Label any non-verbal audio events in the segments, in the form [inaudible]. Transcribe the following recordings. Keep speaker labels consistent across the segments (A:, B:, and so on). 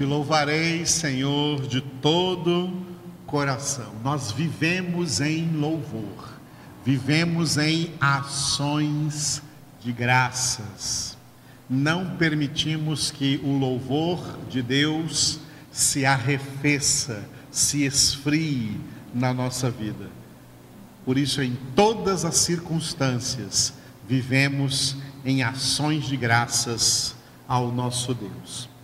A: Te louvarei, Senhor, de todo coração. Nós vivemos em louvor, vivemos em ações de graças. Não permitimos que o louvor de Deus se arrefeça, se esfrie na nossa vida. Por isso, em todas as circunstâncias, vivemos em ações de graças ao nosso Deus.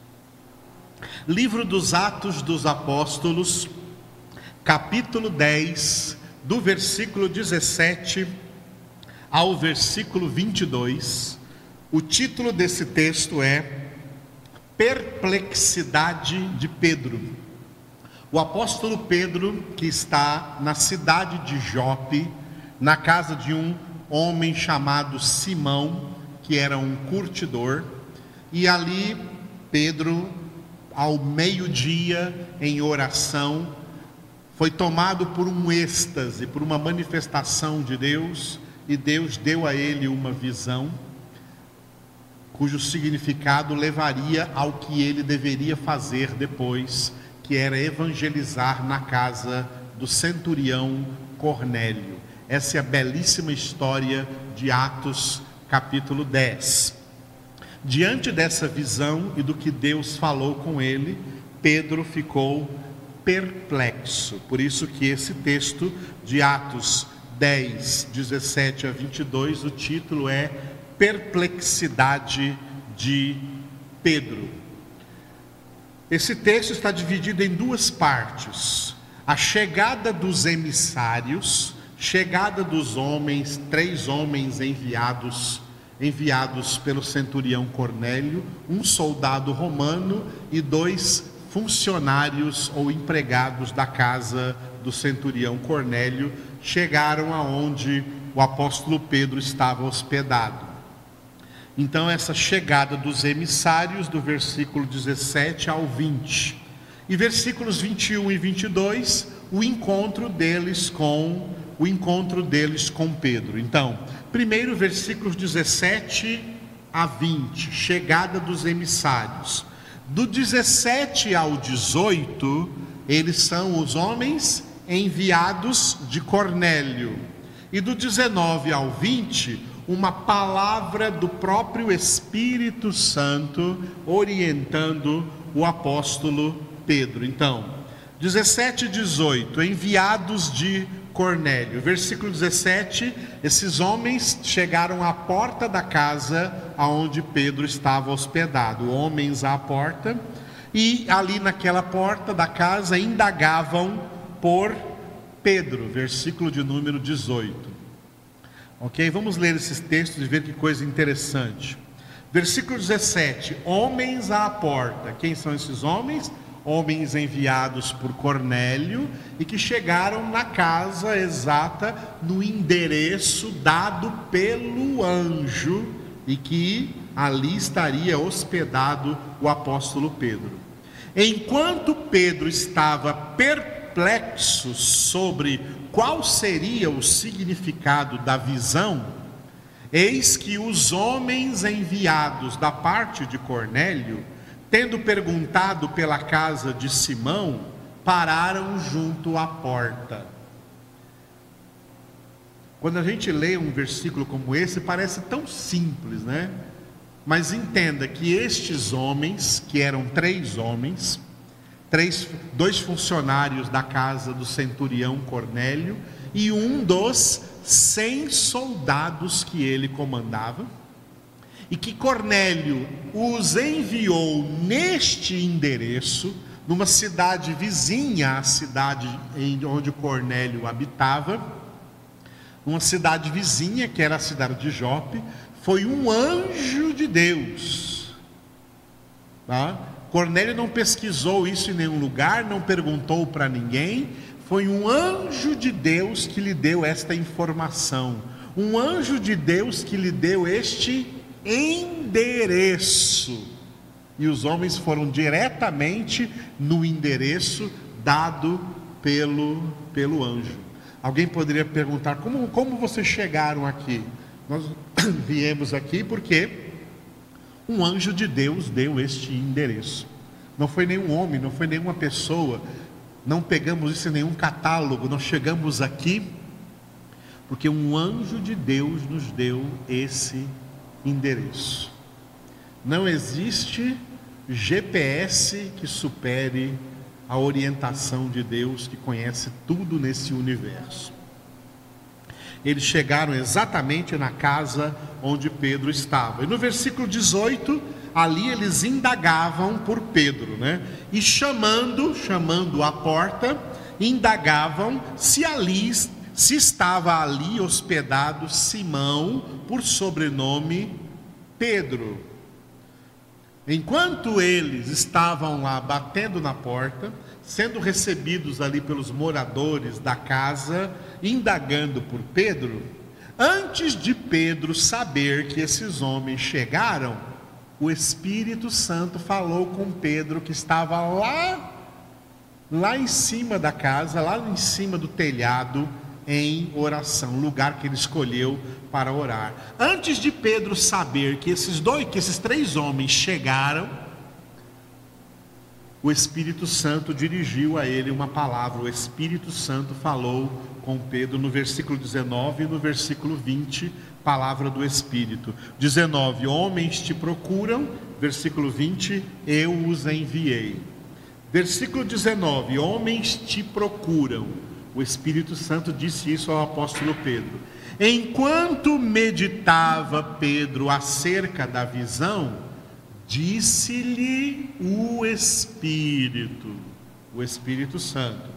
A: Livro dos Atos dos Apóstolos, capítulo 10, do versículo 17 ao versículo 22. O título desse texto é Perplexidade de Pedro. O apóstolo Pedro, que está na cidade de Jope, na casa de um homem chamado Simão, que era um curtidor, e ali Pedro, ao meio-dia, em oração, foi tomado por um êxtase, por uma manifestação de Deus, e Deus deu a ele uma visão, cujo significado levaria ao que ele deveria fazer depois, que era evangelizar na casa do centurião Cornélio. Essa é a belíssima história de Atos, capítulo 10. Diante dessa visão e do que Deus falou com ele, Pedro ficou perplexo. Por isso que esse texto de Atos 10, 17 a 22, o título é Perplexidade de Pedro. Esse texto está dividido em duas partes. A chegada dos emissários, chegada dos homens, três homens enviados, enviados pelo centurião Cornélio, um soldado romano e dois funcionários ou empregados da casa do centurião Cornélio, chegaram aonde o apóstolo Pedro estava hospedado. Então, essa chegada dos emissários, do versículo 17 ao 20. E versículos 21 e 22, o encontro deles com o encontro deles com Pedro. Então, primeiro versículos 17 a 20, chegada dos emissários. Do 17 ao 18, eles são os homens enviados de Cornélio. E do 19 ao 20, uma palavra do próprio Espírito Santo orientando o apóstolo Pedro. Então, 17 e 18, enviados de Cornélio. Versículo 17: esses homens chegaram à porta da casa aonde Pedro estava hospedado. Homens à porta, e ali naquela porta da casa indagavam por Pedro. Versículo de número 18. Ok? Vamos ler esses textos e ver que coisa interessante. Versículo 17: Homens à porta. Quem são esses homens? Homens enviados por Cornélio e que chegaram na casa exata, no endereço dado pelo anjo e que ali estaria hospedado o apóstolo Pedro. Enquanto Pedro estava perplexo sobre qual seria o significado da visão, eis que os homens enviados da parte de Cornélio, tendo perguntado pela casa de Simão, pararam junto à porta. Quando a gente lê um versículo como esse, parece tão simples, né? Mas entenda que estes homens, que eram três homens, três, dois funcionários da casa do centurião Cornélio e um dos cem soldados que ele comandava, e que Cornélio os enviou neste endereço, numa cidade vizinha à cidade onde Cornélio habitava, uma cidade vizinha, que era a cidade de Jope, foi um anjo de Deus. Tá? Cornélio não pesquisou isso em nenhum lugar, não perguntou para ninguém, foi um anjo de Deus que lhe deu esta informação. Um anjo de Deus que lhe deu este endereço. E os homens foram diretamente no endereço dado pelo, pelo anjo. Alguém poderia perguntar: como, como vocês chegaram aqui? Nós [coughs] viemos aqui porque um anjo de Deus deu este endereço. não foi nenhum homem, não foi nenhuma pessoa, não pegamos isso em nenhum catálogo, nós chegamos aqui porque um anjo de Deus nos deu esse endereço. Não existe GPS que supere a orientação de Deus que conhece tudo nesse universo. Eles chegaram exatamente na casa onde Pedro estava. E no versículo 18, ali eles indagavam por Pedro, né? E chamando, chamando a porta, indagavam se ali se estava ali hospedado Simão, por sobrenome Pedro. Enquanto eles estavam lá batendo na porta, sendo recebidos ali pelos moradores da casa, indagando por Pedro, antes de Pedro saber que esses homens chegaram, o Espírito Santo falou com Pedro que estava lá lá em cima da casa, lá em cima do telhado, em oração, lugar que ele escolheu para orar. Antes de Pedro saber que esses dois, que esses três homens chegaram, o Espírito Santo dirigiu a ele uma palavra. O Espírito Santo falou com Pedro no versículo 19 e no versículo 20, palavra do Espírito. 19: Homens te procuram, versículo 20, eu os enviei. Versículo 19: Homens te procuram o Espírito Santo disse isso ao apóstolo Pedro. Enquanto meditava Pedro acerca da visão, disse-lhe o Espírito, o Espírito Santo: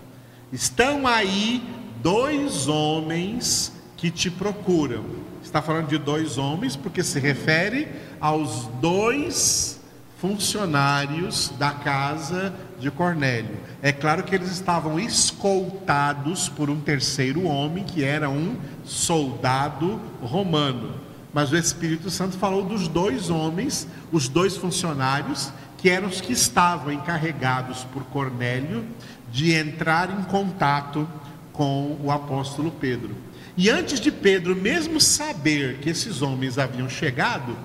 A: Estão aí dois homens que te procuram. Está falando de dois homens porque se refere aos dois funcionários da casa de Cornélio. É claro que eles estavam escoltados por um terceiro homem, que era um soldado romano. Mas o Espírito Santo falou dos dois homens, os dois funcionários, que eram os que estavam encarregados por Cornélio de entrar em contato com o apóstolo Pedro. E antes de Pedro mesmo saber que esses homens haviam chegado,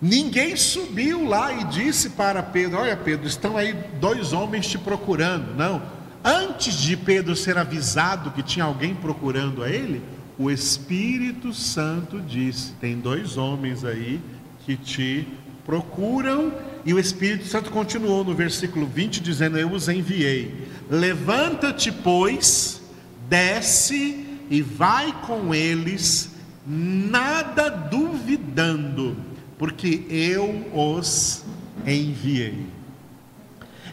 A: Ninguém subiu lá e disse para Pedro: Olha, Pedro, estão aí dois homens te procurando. Não. Antes de Pedro ser avisado que tinha alguém procurando a ele, o Espírito Santo disse: Tem dois homens aí que te procuram. E o Espírito Santo continuou no versículo 20, dizendo: Eu os enviei. Levanta-te, pois, desce e vai com eles, nada duvidando porque eu os enviei.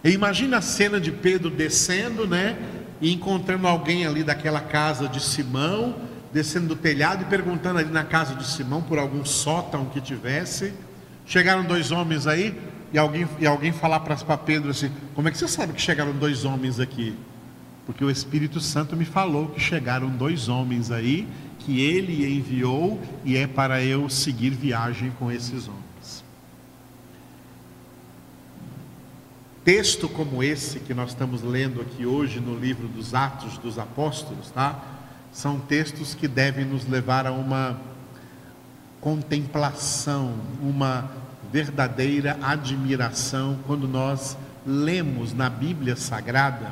A: Imagina a cena de Pedro descendo, né? E encontrando alguém ali daquela casa de Simão, descendo do telhado e perguntando ali na casa de Simão por algum sótão que tivesse. Chegaram dois homens aí, e alguém, e alguém falar para Pedro assim: Como é que você sabe que chegaram dois homens aqui? Porque o Espírito Santo me falou que chegaram dois homens aí que ele enviou e é para eu seguir viagem com esses homens. Texto como esse que nós estamos lendo aqui hoje no livro dos Atos dos Apóstolos, tá? São textos que devem nos levar a uma contemplação, uma verdadeira admiração quando nós lemos na Bíblia Sagrada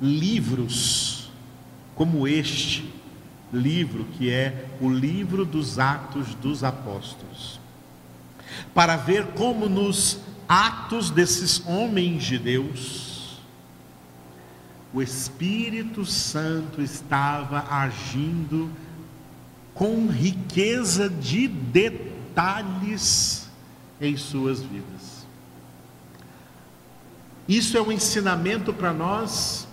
A: livros como este livro, que é o livro dos Atos dos Apóstolos, para ver como nos atos desses homens de Deus, o Espírito Santo estava agindo com riqueza de detalhes em suas vidas. Isso é um ensinamento para nós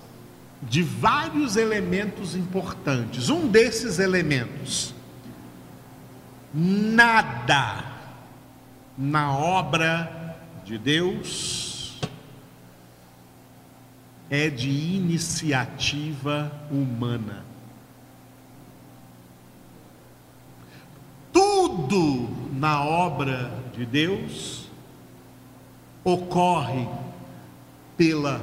A: de vários elementos importantes. Um desses elementos, nada na obra de Deus é de iniciativa humana. Tudo na obra de Deus ocorre pela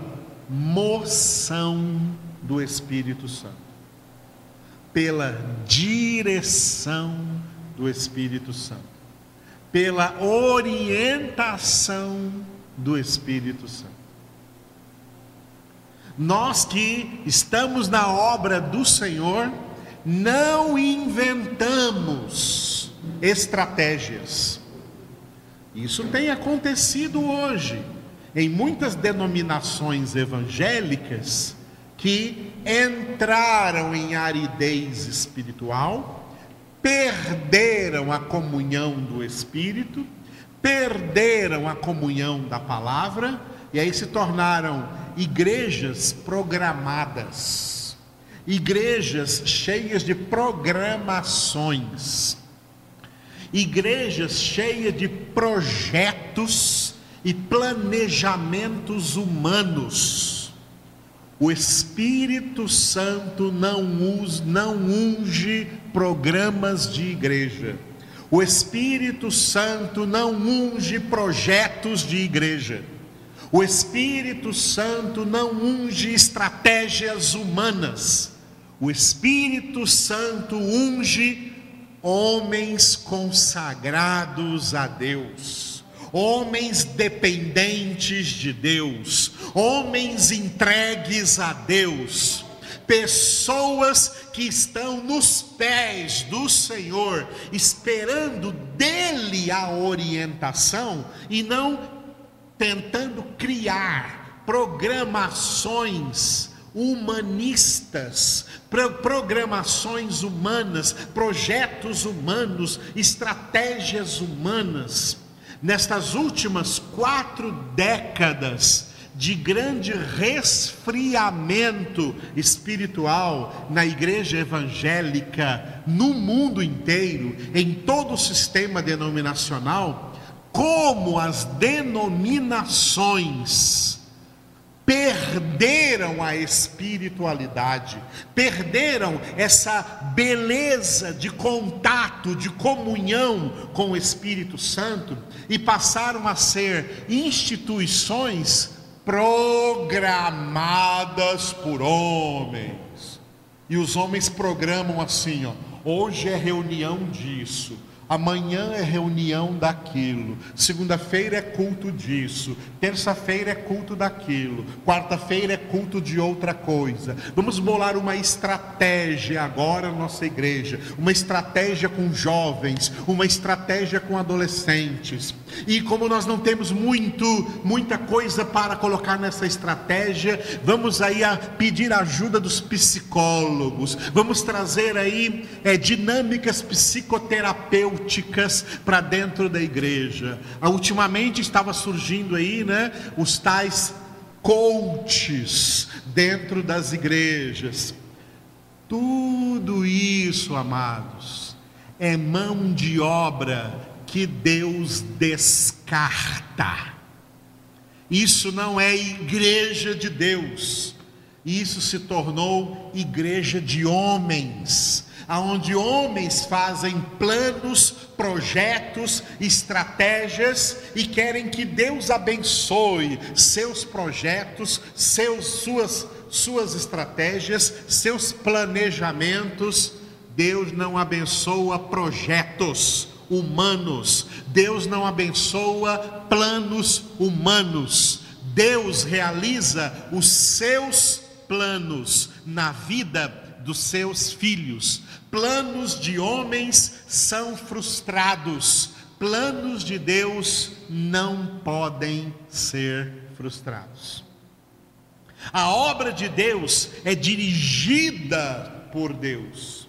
A: moção do Espírito Santo, pela direção do Espírito Santo, pela orientação do Espírito Santo. Nós que estamos na obra do Senhor, não inventamos estratégias. Isso tem acontecido hoje em muitas denominações evangélicas que entraram em aridez espiritual, perderam a comunhão do Espírito, perderam a comunhão da palavra e aí se tornaram igrejas programadas, igrejas cheias de programações, igrejas cheias de projetos e planejamentos humanos. O Espírito Santo não, usa, não unge programas de igreja. O Espírito Santo não unge projetos de igreja. O Espírito Santo não unge estratégias humanas. O Espírito Santo unge homens consagrados a Deus, homens dependentes de Deus, homens entregues a Deus, pessoas que estão nos pés do Senhor, esperando dele a orientação e não tentando criar programações humanistas, programações humanas, projetos humanos, estratégias humanas. Nestas últimas quatro décadas de grande resfriamento espiritual na igreja evangélica, no mundo inteiro, em todo o sistema denominacional, como as denominações perderam a espiritualidade, perderam essa beleza de contato, de comunhão com o Espírito Santo e passaram a ser instituições programadas por homens. E os homens programam assim, ó, hoje é reunião disso, Amanhã é reunião daquilo. Segunda-feira é culto disso. Terça-feira é culto daquilo. Quarta-feira é culto de outra coisa. Vamos bolar uma estratégia agora na nossa igreja. Uma estratégia com jovens. Uma estratégia com adolescentes. E como nós não temos muito, muita coisa para colocar nessa estratégia, vamos aí a pedir a ajuda dos psicólogos. Vamos trazer aí é, dinâmicas psicoterapêuticas terapêuticas para dentro da igreja. Ah, ultimamente estava surgindo aí, né, os tais coaches dentro das igrejas. Tudo isso, amados, é mão de obra que Deus descarta. Isso não é igreja de Deus. Isso se tornou igreja de homens aonde homens fazem planos, projetos, estratégias e querem que Deus abençoe seus projetos, seus, suas, suas estratégias, seus planejamentos. Deus não abençoa projetos humanos, Deus não abençoa planos humanos. Deus realiza os seus planos na vida dos seus filhos. Planos de homens são frustrados, planos de Deus não podem ser frustrados. A obra de Deus é dirigida por Deus.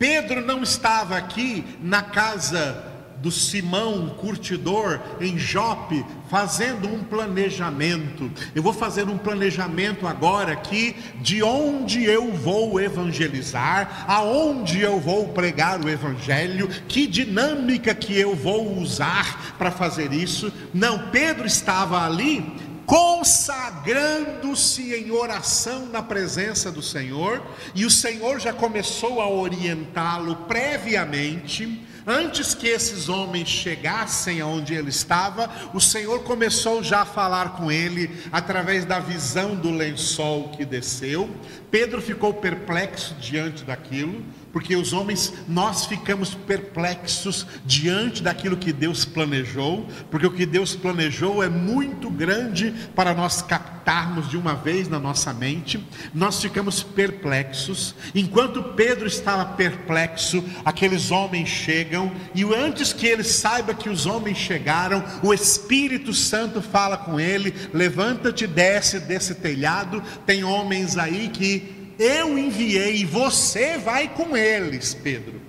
A: Pedro não estava aqui na casa do Simão curtidor em Jope, fazendo um planejamento. Eu vou fazer um planejamento agora aqui de onde eu vou evangelizar, aonde eu vou pregar o evangelho, que dinâmica que eu vou usar para fazer isso. Não, Pedro estava ali consagrando-se em oração na presença do Senhor, e o Senhor já começou a orientá-lo previamente Antes que esses homens chegassem aonde ele estava, o Senhor começou já a falar com ele através da visão do lençol que desceu. Pedro ficou perplexo diante daquilo, Porque os homens, nós ficamos perplexos diante daquilo que Deus planejou, porque o que Deus planejou é muito grande para nós captarmos de uma vez na nossa mente. Nós ficamos perplexos. Enquanto Pedro estava perplexo, aqueles homens chegam, e antes que ele saiba que os homens chegaram, o Espírito Santo fala com ele: levanta-te, desce desse telhado. Tem homens aí que eu enviei e você vai com eles, Pedro.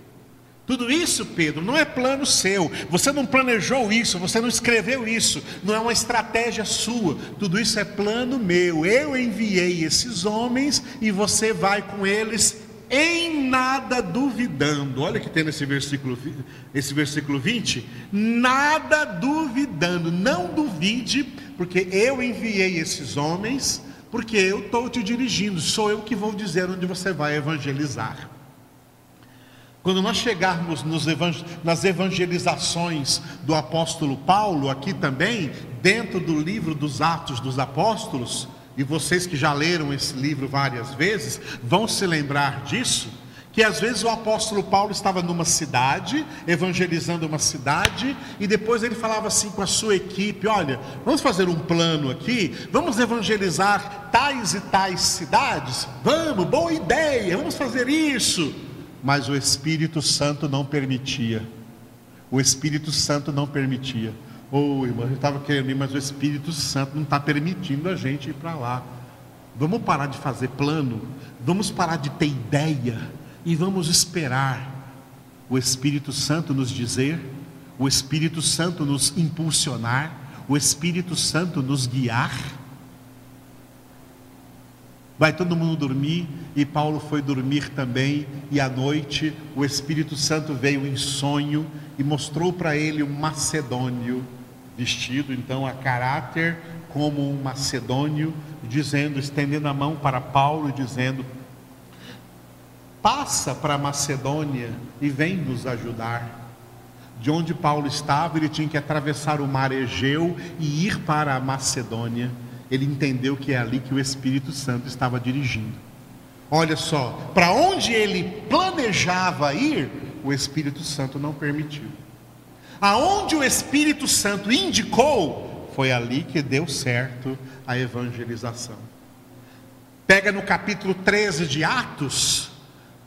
A: Tudo isso, Pedro, não é plano seu. Você não planejou isso, você não escreveu isso, não é uma estratégia sua. Tudo isso é plano meu. Eu enviei esses homens e você vai com eles em nada duvidando. Olha que tem nesse versículo, esse versículo 20: nada duvidando, não duvide, porque eu enviei esses homens porque eu estou te dirigindo, sou eu que vou dizer onde você vai evangelizar. Quando nós chegarmos nas evangelizações do apóstolo Paulo, aqui também, dentro do livro dos Atos dos Apóstolos, e vocês que já leram esse livro várias vezes, vão se lembrar disso que às vezes o apóstolo Paulo estava numa cidade, evangelizando uma cidade, e depois ele falava assim com a sua equipe: Olha, vamos fazer um plano aqui, vamos evangelizar tais e tais cidades? Vamos, boa ideia, vamos fazer isso. Mas o Espírito Santo não permitia. O Espírito Santo não permitia. Ô oh, irmão, eu estava querendo ir, mas o Espírito Santo não está permitindo a gente ir para lá. Vamos parar de fazer plano, vamos parar de ter ideia e vamos esperar o Espírito Santo nos dizer, o Espírito Santo nos impulsionar, o Espírito Santo nos guiar. Vai todo mundo dormir e Paulo foi dormir também, e à noite o Espírito Santo veio em sonho e mostrou para ele um macedônio, vestido então a caráter como um macedônio, dizendo, estendendo a mão para Paulo dizendo: passa para a Macedônia e vem nos ajudar. De onde Paulo estava, ele tinha que atravessar o mar Egeu e ir para a Macedônia. Ele entendeu que é ali que o Espírito Santo estava dirigindo. Olha só, para onde ele planejava ir, o Espírito Santo não permitiu. Aonde o Espírito Santo indicou, foi ali que deu certo a evangelização. Pega no capítulo 13 de Atos,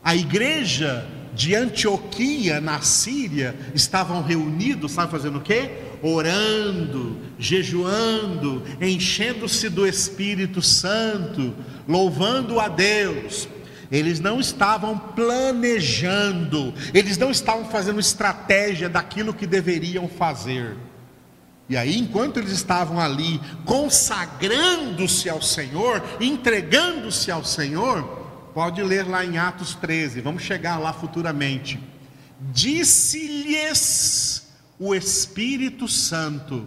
A: a igreja de Antioquia, na Síria, estavam reunidos, sabe fazendo o quê? Orando, jejuando, enchendo-se do Espírito Santo, louvando a Deus. Eles não estavam planejando, eles não estavam fazendo estratégia daquilo que deveriam fazer. E aí, enquanto eles estavam ali consagrando-se ao Senhor, entregando-se ao Senhor, Pode ler lá em Atos 13, vamos chegar lá futuramente. Disse-lhes o Espírito Santo: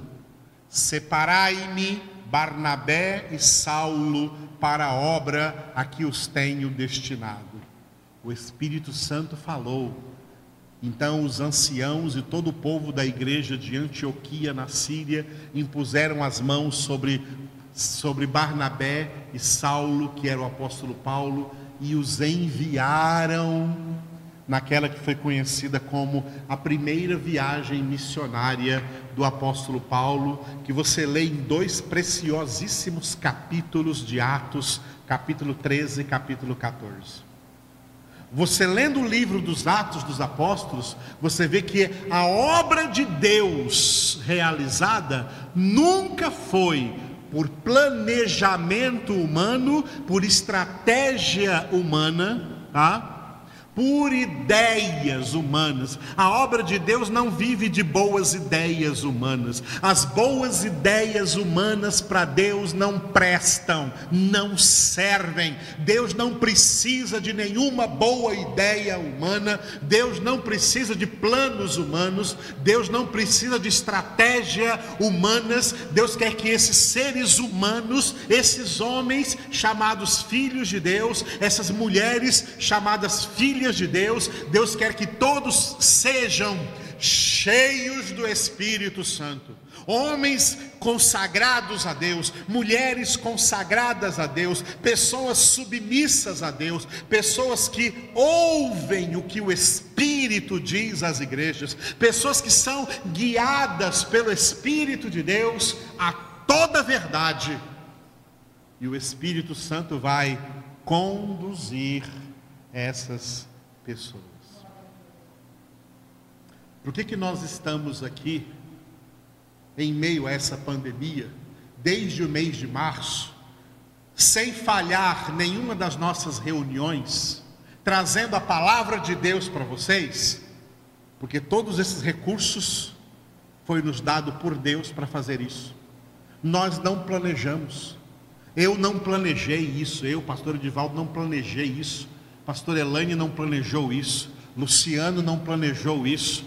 A: Separai-me Barnabé e Saulo para a obra a que os tenho destinado. O Espírito Santo falou. Então os anciãos e todo o povo da igreja de Antioquia na Síria impuseram as mãos sobre sobre Barnabé e Saulo, que era o apóstolo Paulo, e os enviaram naquela que foi conhecida como a primeira viagem missionária do apóstolo Paulo, que você lê em dois preciosíssimos capítulos de Atos, capítulo 13 e capítulo 14. Você lendo o livro dos Atos dos Apóstolos, você vê que a obra de Deus realizada nunca foi por planejamento humano, por estratégia humana, tá? Por ideias humanas. A obra de Deus não vive de boas ideias humanas. As boas ideias humanas para Deus não prestam, não servem. Deus não precisa de nenhuma boa ideia humana. Deus não precisa de planos humanos. Deus não precisa de estratégia humanas. Deus quer que esses seres humanos, esses homens chamados filhos de Deus, essas mulheres chamadas filhas de Deus, Deus quer que todos sejam cheios do Espírito Santo. homens consagrados a Deus, mulheres consagradas a Deus, pessoas submissas a Deus, pessoas que ouvem o que o Espírito diz às igrejas, pessoas que são guiadas pelo Espírito de Deus a toda verdade. E o Espírito Santo vai conduzir essas pessoas. Por que, que nós estamos aqui em meio a essa pandemia, desde o mês de março, sem falhar nenhuma das nossas reuniões, trazendo a palavra de Deus para vocês, porque todos esses recursos foi nos dado por Deus para fazer isso. Nós não planejamos. Eu não planejei isso, eu, pastor Edivaldo, não planejei isso. Pastor Elaine não planejou isso. Luciano não planejou isso.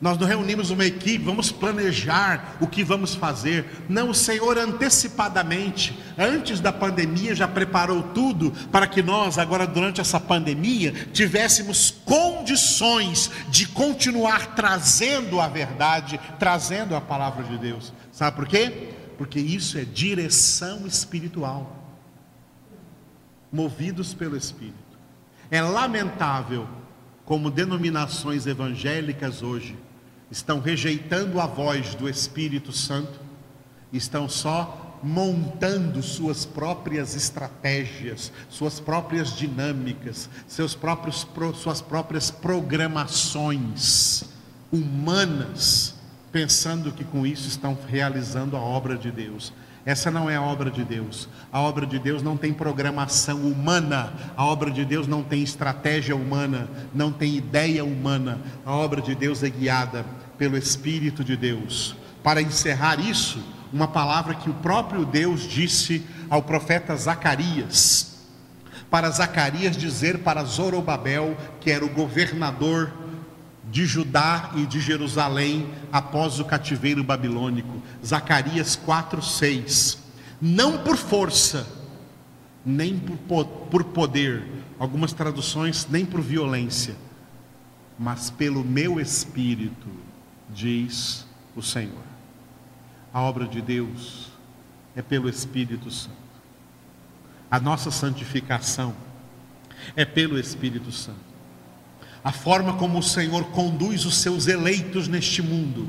A: Nós nos reunimos uma equipe, vamos planejar o que vamos fazer. Não, o Senhor antecipadamente, antes da pandemia, já preparou tudo para que nós, agora durante essa pandemia, tivéssemos condições de continuar trazendo a verdade, trazendo a palavra de Deus. Sabe por quê? Porque isso é direção espiritual, movidos pelo Espírito. É lamentável como denominações evangélicas hoje estão rejeitando a voz do Espírito Santo, estão só montando suas próprias estratégias, suas próprias dinâmicas, seus próprios, suas próprias programações humanas, pensando que com isso estão realizando a obra de Deus. Essa não é a obra de Deus. A obra de Deus não tem programação humana. A obra de Deus não tem estratégia humana. Não tem ideia humana. A obra de Deus é guiada pelo Espírito de Deus. Para encerrar isso, uma palavra que o próprio Deus disse ao profeta Zacarias. Para Zacarias dizer para Zorobabel, que era o governador de Judá e de Jerusalém após o cativeiro babilônico. Zacarias 4:6. Não por força, nem por, por poder, algumas traduções nem por violência, mas pelo meu espírito diz o Senhor. A obra de Deus é pelo Espírito Santo. A nossa santificação é pelo Espírito Santo. A forma como o Senhor conduz os seus eleitos neste mundo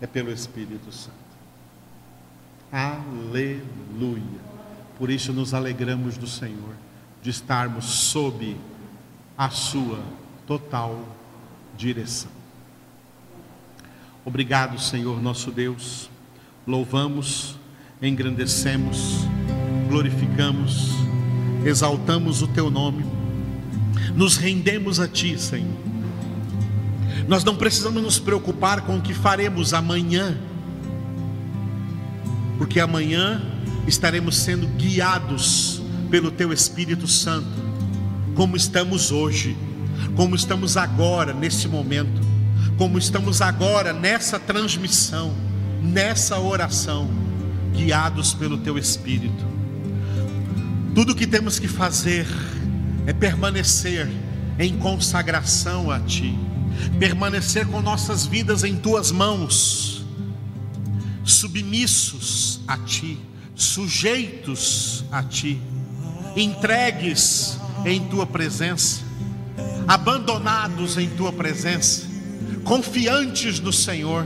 A: é pelo Espírito Santo. Aleluia. Por isso nos alegramos do Senhor, de estarmos sob a Sua total direção. Obrigado, Senhor nosso Deus. Louvamos, engrandecemos, glorificamos, exaltamos o Teu nome, nos rendemos a Ti, Senhor. Nós não precisamos nos preocupar com o que faremos amanhã, porque amanhã estaremos sendo guiados pelo Teu Espírito Santo, como estamos hoje, como estamos agora, nesse momento como estamos agora nessa transmissão, nessa oração, guiados pelo Teu Espírito. Tudo que temos que fazer é permanecer em consagração a Ti, permanecer com nossas vidas em Tuas mãos, submissos a Ti, sujeitos a Ti, entregues em Tua presença, abandonados em Tua presença. Confiantes no Senhor,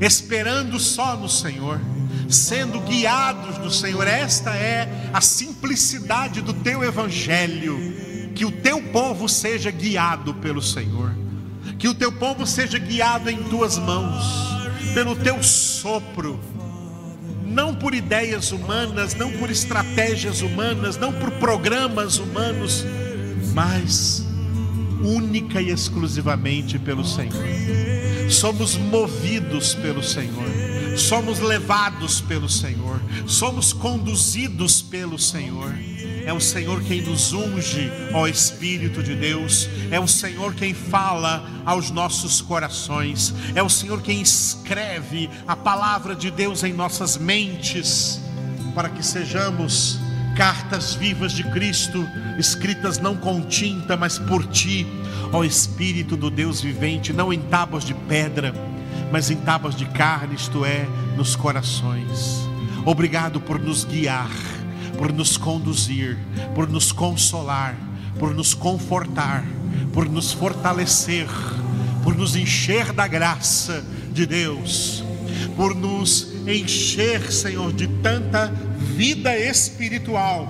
A: esperando só no Senhor, sendo guiados do Senhor. Esta é a simplicidade do teu evangelho. Que o teu povo seja guiado pelo Senhor, que o teu povo seja guiado em tuas mãos, pelo teu sopro, não por ideias humanas, não por estratégias humanas, não por programas humanos, mas única e exclusivamente pelo Senhor. Somos movidos pelo Senhor, somos levados pelo Senhor, somos conduzidos pelo Senhor. É o Senhor quem nos unge, ó Espírito de Deus. É o Senhor quem fala aos nossos corações. É o Senhor quem escreve a palavra de Deus em nossas mentes, para que sejamos cartas vivas de Cristo, escritas não com tinta, mas por ti, ó Espírito do Deus vivente, não em tábuas de pedra, mas em tábuas de carne, isto é, nos corações. Obrigado por nos guiar, por nos conduzir, por nos consolar, por nos confortar, por nos fortalecer, por nos encher da graça de Deus, por nos encher, Senhor, de tanta vida espiritual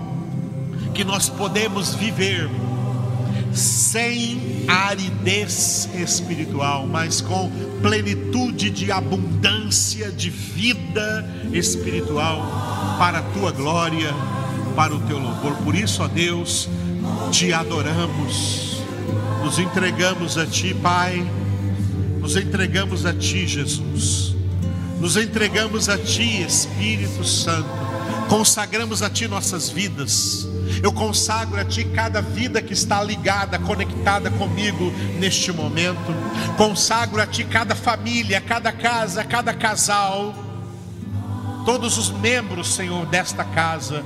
A: que nós podemos viver sem aridez espiritual, mas com plenitude de abundância de vida espiritual para a tua glória, para o teu louvor. Por isso, ó Deus, te adoramos, nos entregamos a ti, Pai, nos entregamos a ti, Jesus, nos entregamos a ti, Espírito Santo, consagramos a ti nossas vidas eu consagro a Ti cada vida que está ligada, conectada comigo neste momento. Consagro a Ti cada família, cada casa, cada casal. Todos os membros, Senhor, desta casa.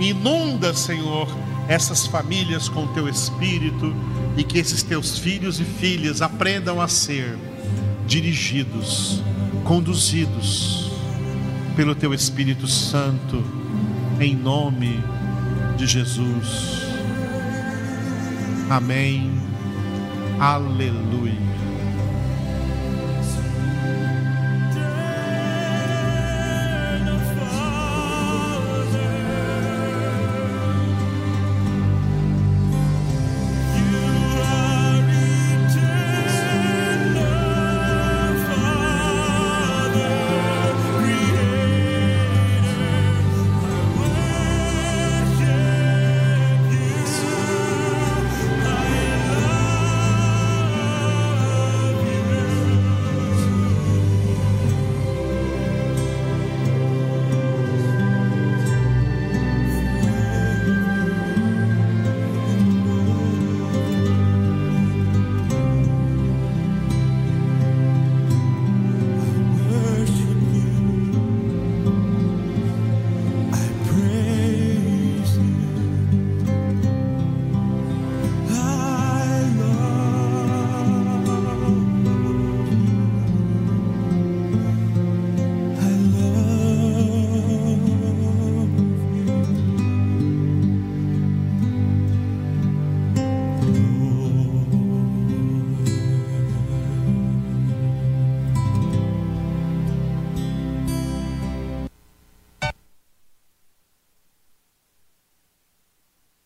A: Inunda, Senhor, essas famílias com Teu Espírito e que esses Teus filhos e filhas aprendam a ser dirigidos, conduzidos pelo Teu Espírito Santo, em nome de Jesus. Amém. Aleluia.